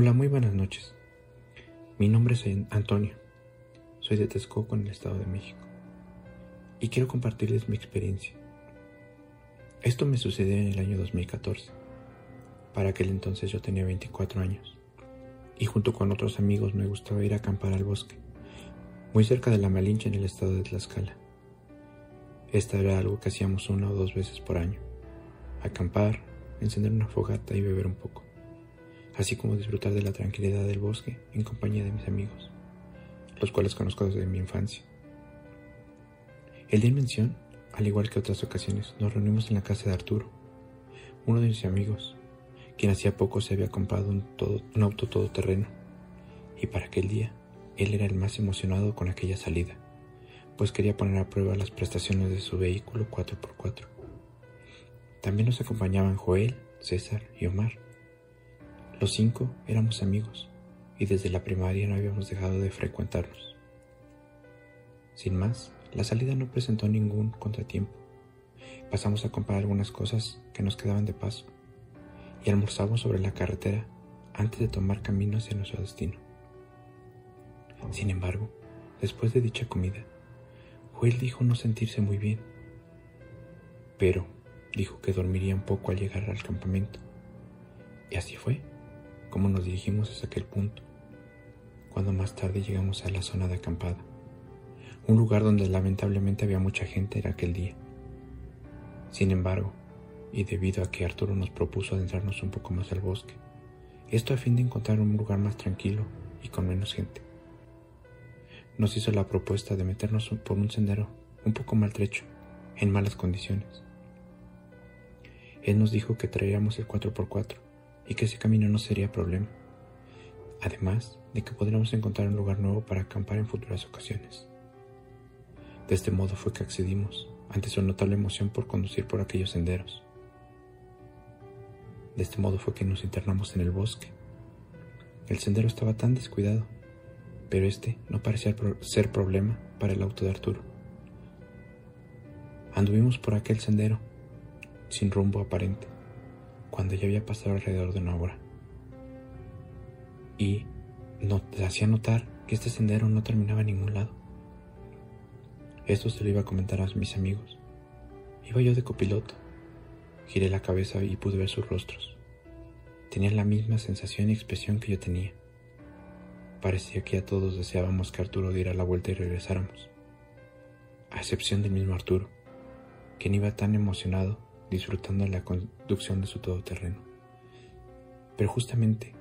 Hola, muy buenas noches. Mi nombre es Antonio. Soy de Texcoco, en el Estado de México. Y quiero compartirles mi experiencia. Esto me sucedió en el año 2014. Para aquel entonces yo tenía 24 años. Y junto con otros amigos me gustaba ir a acampar al bosque, muy cerca de la Malinche en el estado de Tlaxcala. Esta era algo que hacíamos una o dos veces por año. Acampar, encender una fogata y beber un poco, así como disfrutar de la tranquilidad del bosque en compañía de mis amigos, los cuales conozco desde mi infancia. El día en mención, al igual que otras ocasiones, nos reunimos en la casa de Arturo, uno de mis amigos, quien hacía poco se había comprado un, un auto todoterreno, y para aquel día él era el más emocionado con aquella salida, pues quería poner a prueba las prestaciones de su vehículo 4x4. También nos acompañaban Joel, César y Omar. Los cinco éramos amigos y desde la primaria no habíamos dejado de frecuentarnos. Sin más, la salida no presentó ningún contratiempo. Pasamos a comprar algunas cosas que nos quedaban de paso y almorzamos sobre la carretera antes de tomar camino hacia nuestro destino. Sin embargo, después de dicha comida, Joel dijo no sentirse muy bien, pero dijo que dormiría un poco al llegar al campamento. Y así fue, como nos dirigimos hasta aquel punto, cuando más tarde llegamos a la zona de acampada, un lugar donde lamentablemente había mucha gente en aquel día. Sin embargo, y debido a que Arturo nos propuso adentrarnos un poco más al bosque, esto a fin de encontrar un lugar más tranquilo y con menos gente. Nos hizo la propuesta de meternos por un sendero un poco maltrecho, en malas condiciones, él nos dijo que traeríamos el 4x4 y que ese camino no sería problema, además de que podríamos encontrar un lugar nuevo para acampar en futuras ocasiones. De este modo fue que accedimos, ante su notable emoción por conducir por aquellos senderos. De este modo fue que nos internamos en el bosque. El sendero estaba tan descuidado, pero este no parecía ser problema para el auto de Arturo. Anduvimos por aquel sendero sin rumbo aparente, cuando ya había pasado alrededor de una hora. Y no, hacía notar que este sendero no terminaba en ningún lado. Esto se lo iba a comentar a mis amigos. Iba yo de copiloto. Giré la cabeza y pude ver sus rostros. Tenían la misma sensación y expresión que yo tenía. Parecía que a todos deseábamos que Arturo diera la vuelta y regresáramos. A excepción del mismo Arturo, quien iba tan emocionado disfrutando la conducción de su todoterreno. Pero justamente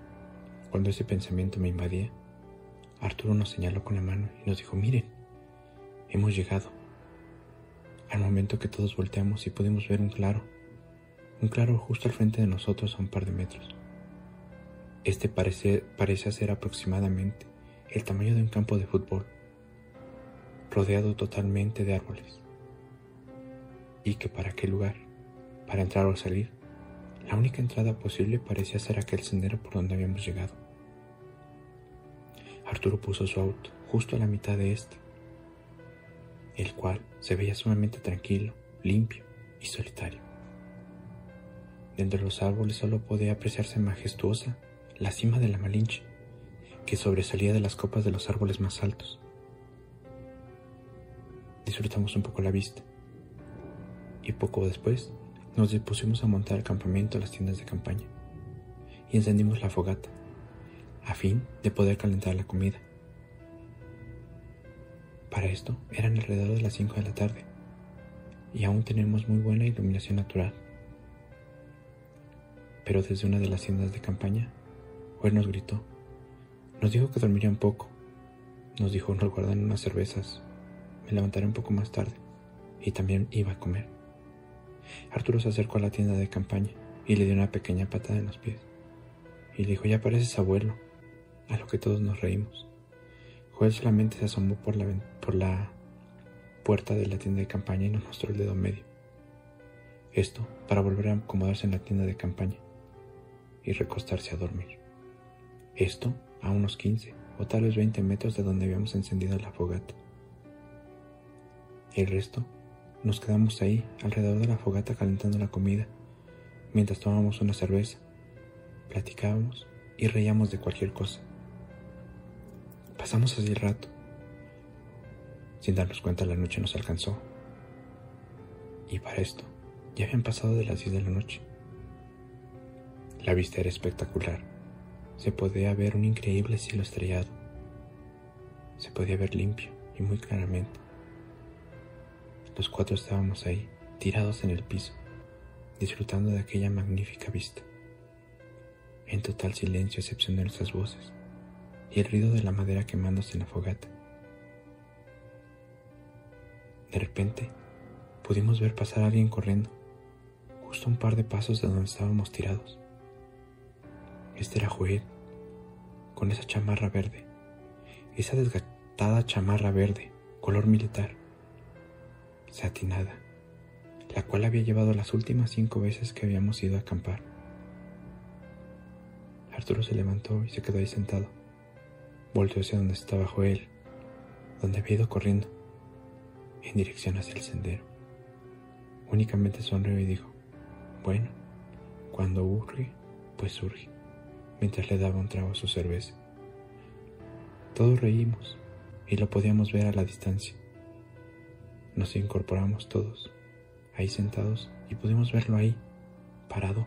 cuando ese pensamiento me invadía, Arturo nos señaló con la mano y nos dijo, miren, hemos llegado. Al momento que todos volteamos y pudimos ver un claro, un claro justo al frente de nosotros a un par de metros. Este parece, parece ser aproximadamente el tamaño de un campo de fútbol, rodeado totalmente de árboles. Y que para aquel lugar para entrar o salir. La única entrada posible parecía ser aquel sendero por donde habíamos llegado. Arturo puso su auto justo a la mitad de este, el cual se veía sumamente tranquilo, limpio y solitario. Dentro de los árboles solo podía apreciarse majestuosa la cima de la Malinche, que sobresalía de las copas de los árboles más altos. Disfrutamos un poco la vista, y poco después nos dispusimos a montar el campamento a las tiendas de campaña y encendimos la fogata, a fin de poder calentar la comida. Para esto eran alrededor de las 5 de la tarde y aún tenemos muy buena iluminación natural. Pero desde una de las tiendas de campaña, Joel nos gritó. Nos dijo que dormiría un poco. Nos dijo nos guardan unas cervezas. Me levantaré un poco más tarde y también iba a comer. Arturo se acercó a la tienda de campaña y le dio una pequeña patada en los pies. Y le dijo, ya pareces abuelo, a lo que todos nos reímos. Joel solamente se asomó por la, por la puerta de la tienda de campaña y nos mostró el dedo medio. Esto para volver a acomodarse en la tienda de campaña y recostarse a dormir. Esto a unos 15 o tal vez 20 metros de donde habíamos encendido la fogata. El resto nos quedamos ahí, alrededor de la fogata, calentando la comida, mientras tomábamos una cerveza, platicábamos y reíamos de cualquier cosa. Pasamos así el rato. Sin darnos cuenta la noche nos alcanzó. Y para esto, ya habían pasado de las 10 de la noche. La vista era espectacular. Se podía ver un increíble cielo estrellado. Se podía ver limpio y muy claramente. Los cuatro estábamos ahí, tirados en el piso, disfrutando de aquella magnífica vista. En total silencio, excepción de nuestras voces y el ruido de la madera quemándose en la fogata. De repente, pudimos ver pasar a alguien corriendo, justo un par de pasos de donde estábamos tirados. Este era Joel, con esa chamarra verde, esa desgastada chamarra verde, color militar, satinada, la cual había llevado las últimas cinco veces que habíamos ido a acampar. Arturo se levantó y se quedó ahí sentado. Volvió hacia donde estaba Joel, donde había ido corriendo, en dirección hacia el sendero. Únicamente sonrió y dijo, bueno, cuando urge, pues surge mientras le daba un trago a su cerveza. Todos reímos y lo podíamos ver a la distancia. Nos incorporamos todos, ahí sentados, y pudimos verlo ahí, parado,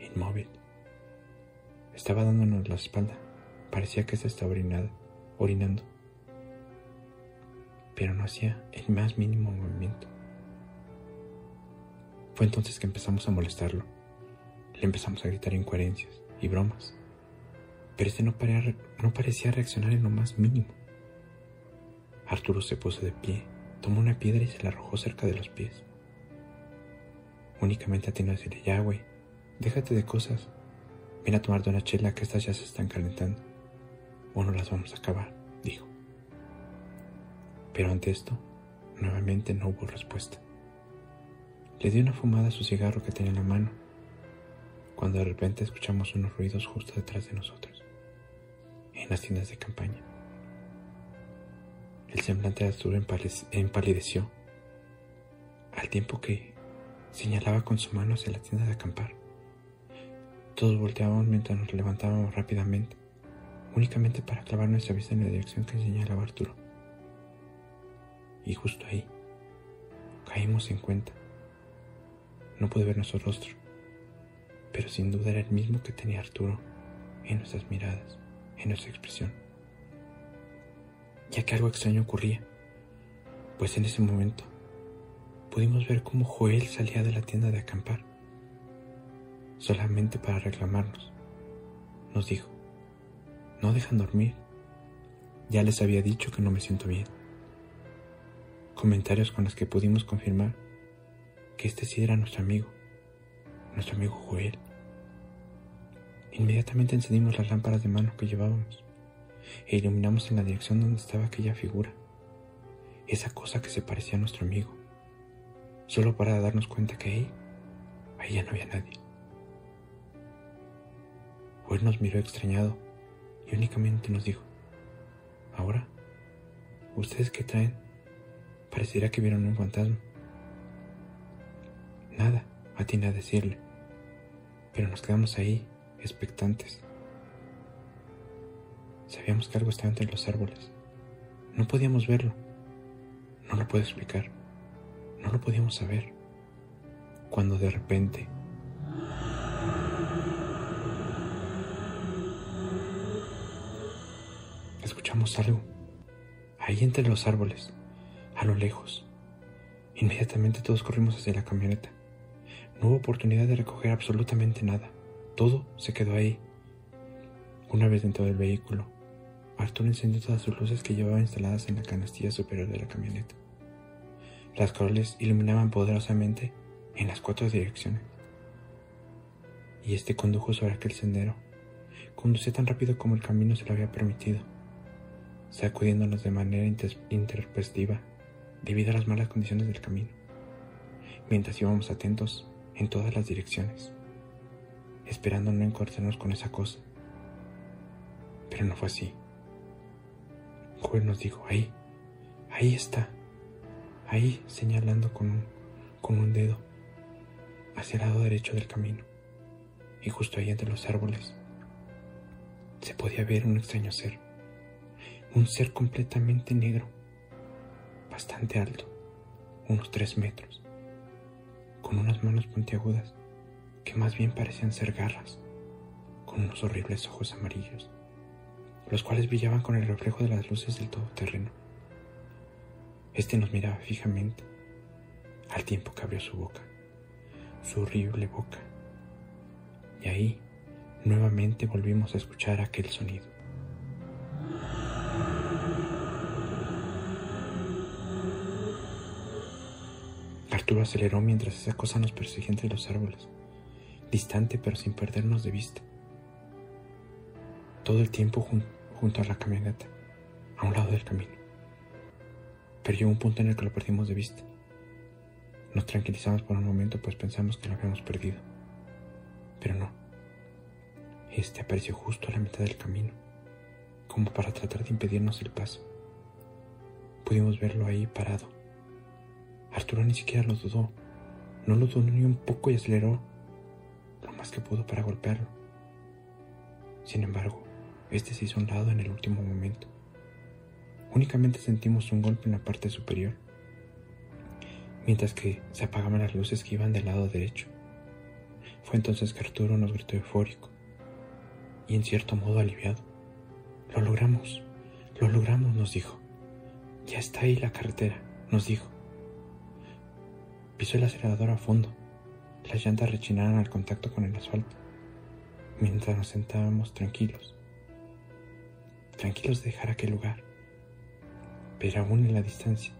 inmóvil. Estaba dándonos la espalda, parecía que se estaba orinando, pero no hacía el más mínimo movimiento. Fue entonces que empezamos a molestarlo. Le empezamos a gritar incoherencias y bromas, pero este no, no parecía reaccionar en lo más mínimo. Arturo se puso de pie, tomó una piedra y se la arrojó cerca de los pies. Únicamente atinó a decirle, ya, güey, déjate de cosas. Ven a tomarte una chela que estas ya se están calentando. O no las vamos a acabar, dijo. Pero ante esto, nuevamente no hubo respuesta. Le dio una fumada a su cigarro que tenía en la mano cuando de repente escuchamos unos ruidos justo detrás de nosotros, en las tiendas de campaña. El semblante de Arturo empalideció, al tiempo que señalaba con su mano hacia la tienda de acampar. Todos volteábamos mientras nos levantábamos rápidamente, únicamente para clavar nuestra vista en la dirección que señalaba Arturo. Y justo ahí, caímos en cuenta. No pude ver nuestro rostro pero sin duda era el mismo que tenía Arturo en nuestras miradas, en nuestra expresión. Ya que algo extraño ocurría, pues en ese momento pudimos ver cómo Joel salía de la tienda de acampar, solamente para reclamarnos. Nos dijo, no dejan dormir, ya les había dicho que no me siento bien. Comentarios con los que pudimos confirmar que este sí era nuestro amigo, nuestro amigo Joel. Inmediatamente encendimos las lámparas de mano que llevábamos e iluminamos en la dirección donde estaba aquella figura, esa cosa que se parecía a nuestro amigo, solo para darnos cuenta que ahí, ahí ya no había nadie. Él nos miró extrañado y únicamente nos dijo, ahora, ¿ustedes qué traen? Pareciera que vieron un fantasma. Nada, atiné a decirle, pero nos quedamos ahí expectantes. Sabíamos que algo estaba entre los árboles. No podíamos verlo. No lo puedo explicar. No lo podíamos saber. Cuando de repente... Escuchamos algo. Ahí entre los árboles, a lo lejos. Inmediatamente todos corrimos hacia la camioneta. No hubo oportunidad de recoger absolutamente nada. Todo se quedó ahí. Una vez dentro del vehículo, Arturo encendió todas sus luces que llevaba instaladas en la canastilla superior de la camioneta. Las cuales iluminaban poderosamente en las cuatro direcciones. Y este condujo sobre aquel sendero. Conducía tan rápido como el camino se lo había permitido, sacudiéndonos de manera intempestiva debido a las malas condiciones del camino, mientras íbamos atentos en todas las direcciones esperando no encontrarnos con esa cosa. Pero no fue así. Nos dijo, ahí, ahí está, ahí señalando con un, con un dedo hacia el lado derecho del camino. Y justo ahí entre los árboles se podía ver un extraño ser, un ser completamente negro, bastante alto, unos tres metros, con unas manos puntiagudas que más bien parecían ser garras, con unos horribles ojos amarillos, los cuales brillaban con el reflejo de las luces del todoterreno. Este nos miraba fijamente, al tiempo que abrió su boca, su horrible boca. Y ahí, nuevamente volvimos a escuchar aquel sonido. Arturo aceleró mientras esa cosa nos perseguía entre los árboles, distante pero sin perdernos de vista. Todo el tiempo junto a la camioneta, a un lado del camino. Pero llegó un punto en el que lo perdimos de vista. Nos tranquilizamos por un momento pues pensamos que lo habíamos perdido. Pero no. Este apareció justo a la mitad del camino, como para tratar de impedirnos el paso. Pudimos verlo ahí parado. Arturo ni siquiera lo dudó. No lo dudó ni un poco y aceleró lo más que pudo para golpearlo. Sin embargo, este se hizo a un lado en el último momento. Únicamente sentimos un golpe en la parte superior, mientras que se apagaban las luces que iban del lado derecho. Fue entonces que Arturo nos gritó eufórico y en cierto modo aliviado. Lo logramos, lo logramos, nos dijo. Ya está ahí la carretera, nos dijo. Pisó el acelerador a fondo. Las llantas rechinaron al contacto con el asfalto, mientras nos sentábamos tranquilos, tranquilos de dejar aquel lugar. Pero aún en la distancia,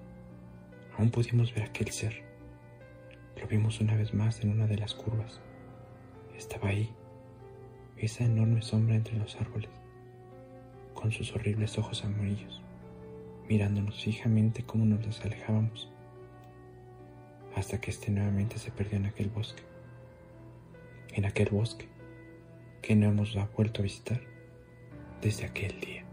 aún pudimos ver aquel ser. Lo vimos una vez más en una de las curvas. Estaba ahí, esa enorme sombra entre los árboles, con sus horribles ojos amarillos, mirándonos fijamente como nos alejábamos, hasta que este nuevamente se perdió en aquel bosque, en aquel bosque que no hemos vuelto a visitar desde aquel día.